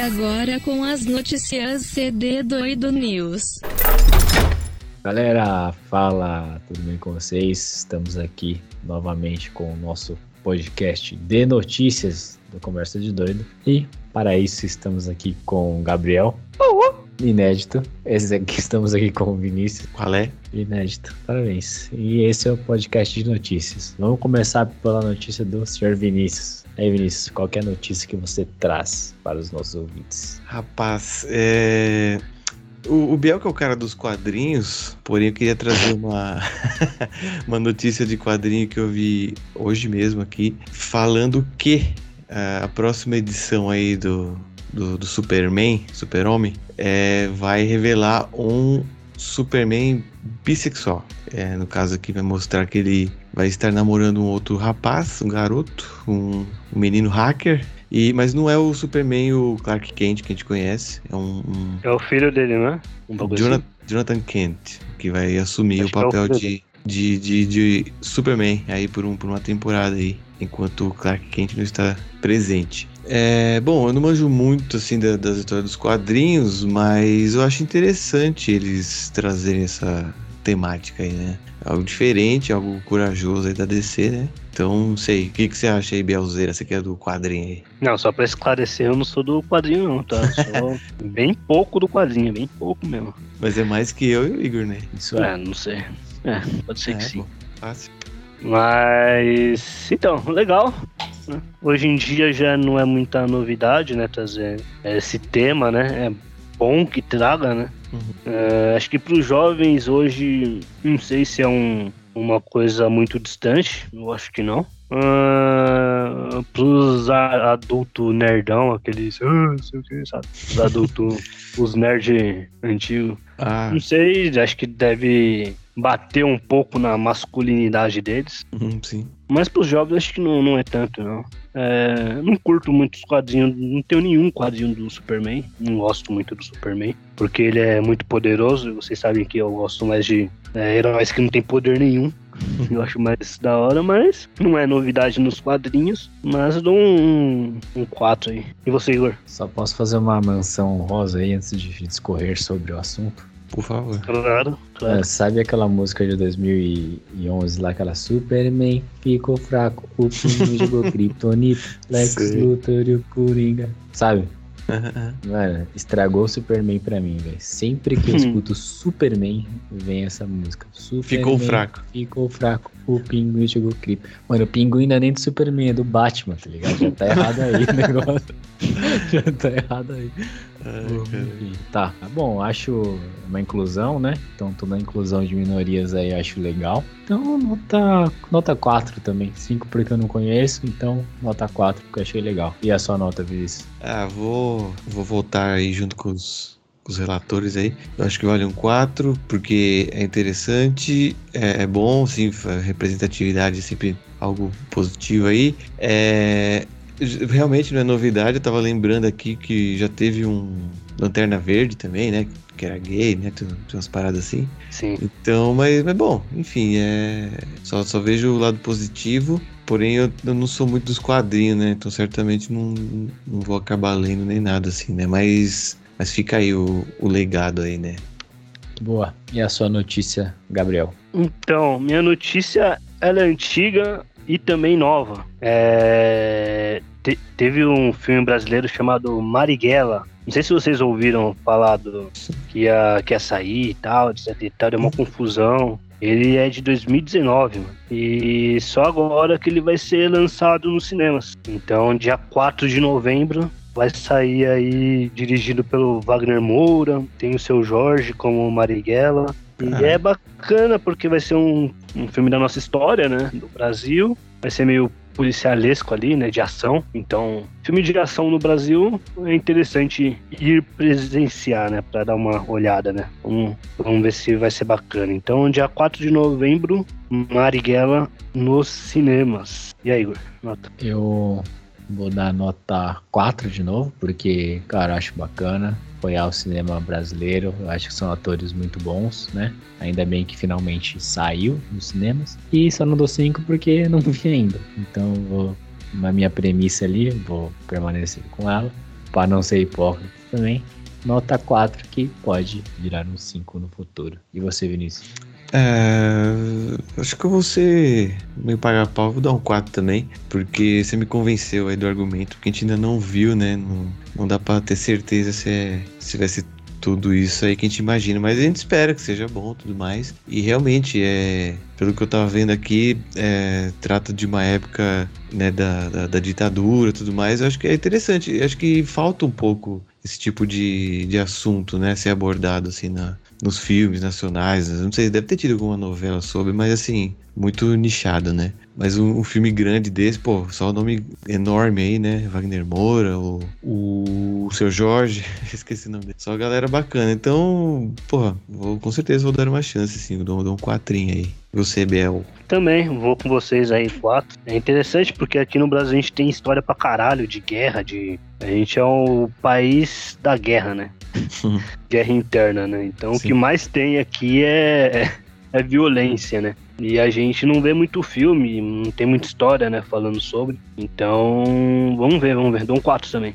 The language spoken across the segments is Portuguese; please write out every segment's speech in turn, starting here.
agora com as notícias CD Doido News. Galera, fala, tudo bem com vocês? Estamos aqui novamente com o nosso podcast de notícias do Conversa de Doido. E para isso estamos aqui com o Gabriel. Inédito. Esse aqui estamos aqui com o Vinícius. Qual é? Inédito. Parabéns. E esse é o podcast de notícias. Vamos começar pela notícia do Sr. Vinícius. Aí, Vinícius, qual é a notícia que você traz para os nossos ouvintes? Rapaz, é. O, o Biel que é o cara dos quadrinhos, porém eu queria trazer uma, uma notícia de quadrinho que eu vi hoje mesmo aqui, falando que a próxima edição aí do, do, do Superman, Super-Homem, é, vai revelar um Superman bissexual. É, no caso aqui vai mostrar que ele vai estar namorando um outro rapaz, um garoto, um, um menino hacker. E, mas não é o Superman, o Clark Kent que a gente conhece. É um. um É o filho dele, né? Um assim. Jonathan, Jonathan Kent, que vai assumir Acho o que é o papel de, de, de, de Superman aí por, um, por uma temporada aí, enquanto o Clark Kent não está presente. É, bom, eu não manjo muito assim da- das histórias dos quadrinhos, mas eu acho interessante eles trazerem essa temática aí, né? Algo diferente, algo corajoso aí da DC, né? Então, não sei, o que, que você acha aí, Bielzeira? Você que é do quadrinho aí? Não, só pra esclarecer, eu não sou do quadrinho, não, tá? Sou bem pouco do quadrinho, bem pouco mesmo. Mas é mais que eu e o Igor, né? Isso é. É, não sei. É, pode ser É, que sim. pô, Fácil. Mas, então, legal. Né? Hoje em dia já não é muita novidade, né? Trazer esse tema, né? É bom que traga, né? Uhum. É, acho que para os jovens hoje, não sei se é um, uma coisa muito distante, eu acho que não. Uh, pros adultos nerdão, aqueles, não sei o que, sabe? Os adultos, os nerd antigos. Ah, Não sei, acho que deve bater um pouco na masculinidade deles. uhum, sim. Mas pros jovens acho que não, não é tanto, não. É, não curto muito os quadrinhos, não tenho nenhum quadrinho do Superman. Não gosto muito do Superman, porque ele é muito poderoso. e Vocês sabem que eu gosto mais de é, heróis que não tem poder nenhum. Eu acho mais da hora, mas não é novidade nos quadrinhos. Mas eu dou um, um 4 aí. E você, Igor? Só posso fazer uma menção rosa aí antes de discorrer sobre o assunto. Por favor. Claro, claro. É, sabe aquela música de 2011 lá, aquela Superman ficou fraco, o Pinho jogou Kryptonita, Lex. Luthor e o Coringa. Sabe? Mano, estragou o Superman pra mim, velho. Sempre que eu escuto Superman, vem essa música. Superman Ficou fraco. Ficou fraco. O pinguim jogou clipe. Mano, o pinguim não é nem do Superman, é do Batman, tá ligado? Já tá errado aí o negócio. Já tá errado aí. Ai, Tá, tá bom, acho uma inclusão, né? Então toda a inclusão de minorias aí eu acho legal. Então nota, nota 4 também. 5 porque eu não conheço, então nota 4 porque eu achei legal. E a sua nota, Vinícius? Ah, vou, vou voltar aí junto com os, os relatores aí. Eu acho que vale um 4, porque é interessante, é, é bom, sim, representatividade é sempre algo positivo aí. É, realmente não é novidade, eu tava lembrando aqui que já teve um Lanterna Verde também, né? Que era gay, né? Tem, tem umas paradas assim. Sim. Então, mas, mas bom, enfim, é. Só, só vejo o lado positivo. Porém, eu, eu não sou muito dos quadrinhos, né? Então, certamente não, não vou acabar lendo nem nada assim, né? Mas, mas fica aí o, o legado aí, né? Boa. E a sua notícia, Gabriel? Então, minha notícia ela é antiga e também nova. É, te- teve um filme brasileiro chamado Marighella. Não sei se vocês ouviram falar do que ia, que ia sair e tal, etc e tal, deu uma confusão. Ele é de 2019, mano. E só agora que ele vai ser lançado nos cinemas. Então, dia 4 de novembro, vai sair aí dirigido pelo Wagner Moura, tem o seu Jorge como Marighella. E Ah. é bacana porque vai ser um, um filme da nossa história, né? Do Brasil. Vai ser meio policialesco ali, né? De ação. Então, filme de ação no Brasil é interessante ir presenciar, né? Pra dar uma olhada, né? Vamos, vamos ver se vai ser bacana. Então, dia 4 de novembro, Marighella nos cinemas. E aí, Igor? Nota. Eu vou dar nota 4 de novo, porque, cara, acho bacana apoiar o cinema brasileiro. Eu acho que são atores muito bons, né? Ainda bem que finalmente saiu nos cinemas. E só não dou 5 porque não vi ainda. Então, vou, na minha premissa ali, vou permanecer com ela. para não ser hipócrita também, nota 4 que pode virar um 5 no futuro. E você, Vinícius? É, acho que eu vou ser meio pagar pau, vou dar um 4 também, porque você me convenceu aí do argumento, porque a gente ainda não viu, né? Não, não dá pra ter certeza se, é, se vai ser tudo isso aí que a gente imagina, mas a gente espera que seja bom tudo mais. E realmente, é, pelo que eu tava vendo aqui, é, trata de uma época né, da, da, da ditadura tudo mais. Eu acho que é interessante, eu acho que falta um pouco esse tipo de, de assunto, né, ser abordado assim na, nos filmes nacionais. Não sei, deve ter tido alguma novela sobre, mas assim, muito nichado, né? Mas um, um, filme grande desse, pô, só o nome enorme aí, né? Wagner Moura, o, o, seu Jorge, esqueci o nome dele. Só galera bacana. Então, pô, vou, com certeza vou dar uma chance, sim. Dou, dou um quatrinho aí. Você, Bel. Também, vou com vocês aí, quatro. É interessante porque aqui no Brasil a gente tem história pra caralho de guerra, de. A gente é o país da guerra, né? guerra interna, né? Então Sim. o que mais tem aqui é, é, é violência, né? E a gente não vê muito filme, não tem muita história, né, falando sobre. Então, vamos ver, vamos ver. Dou um 4 também.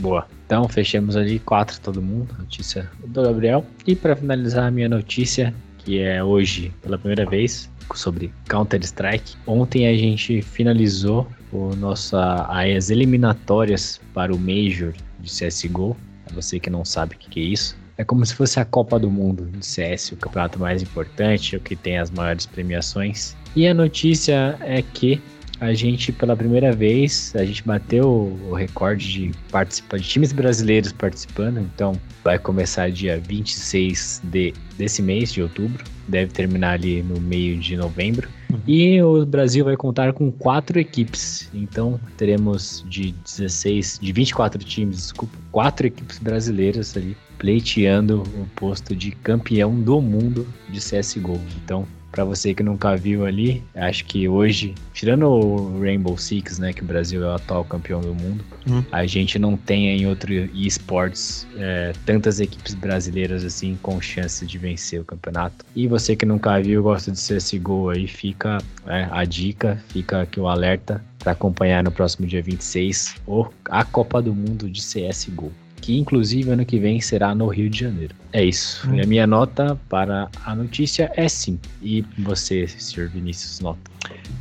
Boa. Então, fechamos ali 4 todo mundo. Notícia do Gabriel. E para finalizar a minha notícia, que é hoje, pela primeira vez, sobre Counter-Strike. Ontem a gente finalizou o nossa, as eliminatórias para o Major de CSGO. Você que não sabe o que, que é isso. É como se fosse a Copa do Mundo de CS, o campeonato mais importante, o que tem as maiores premiações. E a notícia é que a gente, pela primeira vez, a gente bateu o recorde de de times brasileiros participando. Então, vai começar dia 26 de, desse mês, de outubro. Deve terminar ali no meio de novembro. E o Brasil vai contar com quatro equipes. Então, teremos de 16, de 24 times, desculpa, quatro equipes brasileiras ali pleiteando o posto de campeão do mundo de CSGO. Então, para você que nunca viu ali, acho que hoje, tirando o Rainbow Six, né, que o Brasil é o atual campeão do mundo, hum. a gente não tem em outro esportes é, tantas equipes brasileiras assim com chance de vencer o campeonato. E você que nunca viu, gosta de CSGO aí, fica é, a dica, fica aqui o alerta para acompanhar no próximo dia 26 o, a Copa do Mundo de CSGO que inclusive ano que vem será no Rio de Janeiro. É isso. Hum. E a minha nota para a notícia é sim. E você, senhor Vinícius, nota?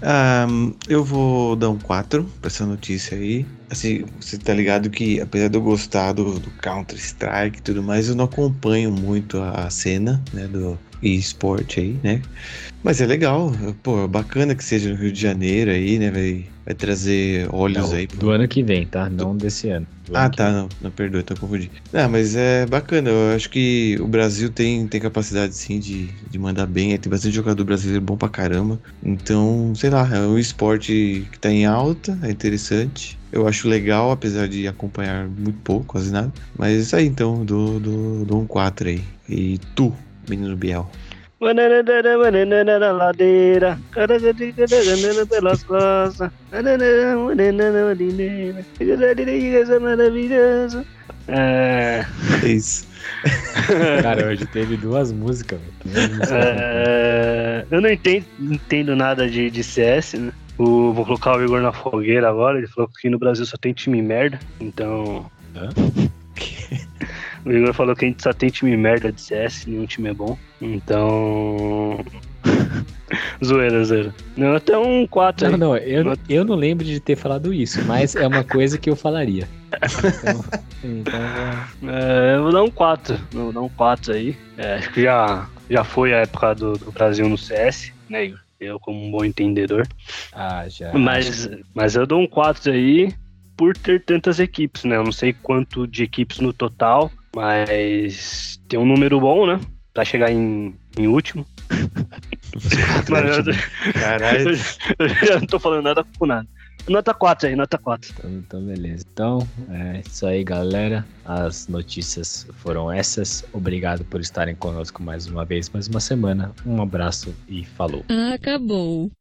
Um, eu vou dar um 4 para essa notícia aí. Assim, você tá ligado que apesar de eu gostar do, do Counter-Strike e tudo mais, eu não acompanho muito a, a cena, né, do eSport aí, né? Mas é legal, pô, bacana que seja no Rio de Janeiro aí, né? Vai, vai trazer olhos não, aí. Do ano que vem, tá? Não desse ano. Ah, tá, não, não perdoa, tô confundindo. Não, mas é bacana, eu acho que o Brasil tem, tem capacidade sim de, de mandar bem, tem bastante jogador brasileiro bom pra caramba. Então, sei lá, é um esporte que tá em alta, é interessante. Eu acho legal, apesar de acompanhar muito pouco, quase nada. Mas é isso aí, então, dou, dou, dou um 4 aí. E tu, menino Biel? na ladeira, pelas costas, maravilhosa. É... é isso. Cara, hoje teve duas músicas. É... Eu não entendo, entendo nada de, de CS, né? O, vou colocar o Igor na fogueira agora. Ele falou que no Brasil só tem time merda, então. Hã? O Igor falou que a gente só tem time merda de CS, nenhum time é bom. Então. zoeira, zoeira. Não, até um 4 Não, aí. não, eu, eu não lembro de ter falado isso, mas é uma coisa que eu falaria. Então, então é, eu vou dar um 4. Eu vou dar um 4 aí. É, acho que já, já foi a época do, do Brasil no CS, né, Igor? Eu, como um bom entendedor. Ah, já. Mas, mas eu dou um 4 aí por ter tantas equipes, né? Eu não sei quanto de equipes no total, mas tem um número bom, né? Pra chegar em, em último. Caralho. Eu já não tô falando nada com nada. Nota 4 aí, nota 4. Então, então, beleza. Então, é isso aí, galera. As notícias foram essas. Obrigado por estarem conosco mais uma vez, mais uma semana. Um abraço e falou. Acabou.